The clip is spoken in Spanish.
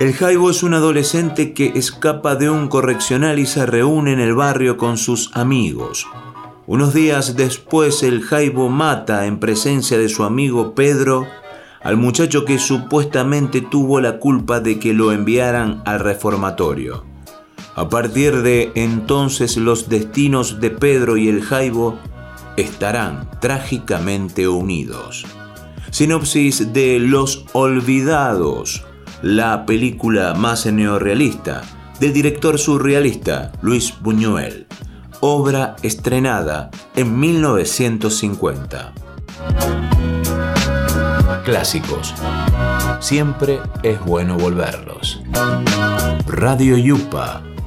El Jaibo es un adolescente que escapa de un correccional y se reúne en el barrio con sus amigos. Unos días después el Jaibo mata en presencia de su amigo Pedro al muchacho que supuestamente tuvo la culpa de que lo enviaran al reformatorio. A partir de entonces los destinos de Pedro y el Jaibo estarán trágicamente unidos. Sinopsis de Los Olvidados, la película más neorrealista del director surrealista Luis Buñuel, obra estrenada en 1950. Clásicos. Siempre es bueno volverlos. Radio Yupa,